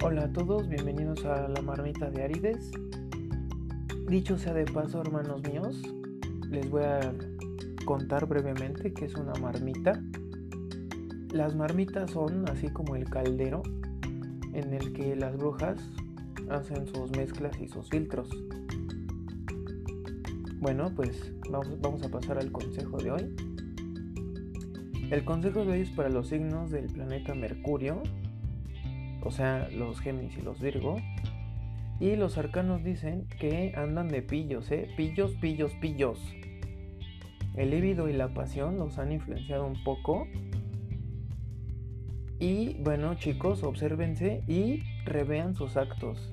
Hola a todos, bienvenidos a la marmita de Arides. Dicho sea de paso, hermanos míos, les voy a contar brevemente qué es una marmita. Las marmitas son así como el caldero en el que las brujas hacen sus mezclas y sus filtros. Bueno, pues vamos, a pasar al consejo de hoy. El consejo de hoy es para los signos del planeta Mercurio o sea, los Géminis y los Virgo. Y los arcanos dicen que andan de pillos, ¿eh? Pillos, pillos, pillos. El líbido y la pasión los han influenciado un poco. Y bueno, chicos, obsérvense y revean sus actos.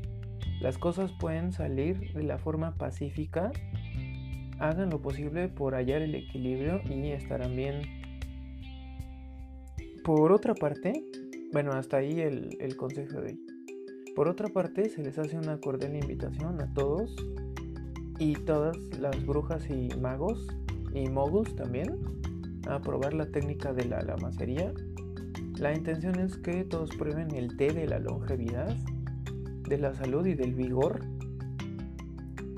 Las cosas pueden salir de la forma pacífica. Hagan lo posible por hallar el equilibrio y estarán bien. Por otra parte, bueno, hasta ahí el, consejo de hoy. Por otra parte, se les hace una cordial invitación a todos y todas las brujas y magos y moguls también a probar la técnica de la lamacería. La intención es que todos prueben el té de la longevidad, de la salud y del vigor.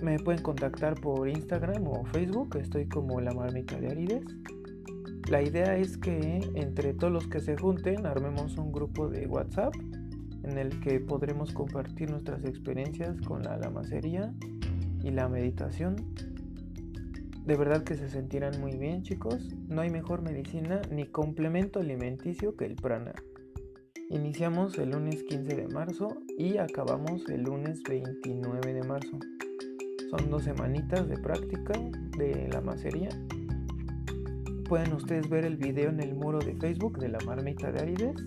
Me pueden contactar por Instagram o Facebook, estoy como la marmita de Arides. La idea es que entre todos los que se junten armemos un grupo de WhatsApp en el que podremos compartir nuestras experiencias con la lamacería y la meditación. De verdad que se sentirán muy bien chicos. No hay mejor medicina ni complemento alimenticio que el prana. Iniciamos el lunes 15 de marzo y acabamos el lunes 29 de marzo. Son dos semanitas de práctica de la macería pueden ustedes ver el video en el muro de Facebook de la marmita de Arides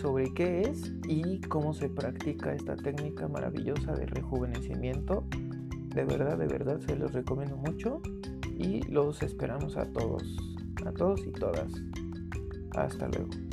sobre qué es y cómo se practica esta técnica maravillosa de rejuvenecimiento. De verdad, de verdad se los recomiendo mucho y los esperamos a todos, a todos y todas. Hasta luego.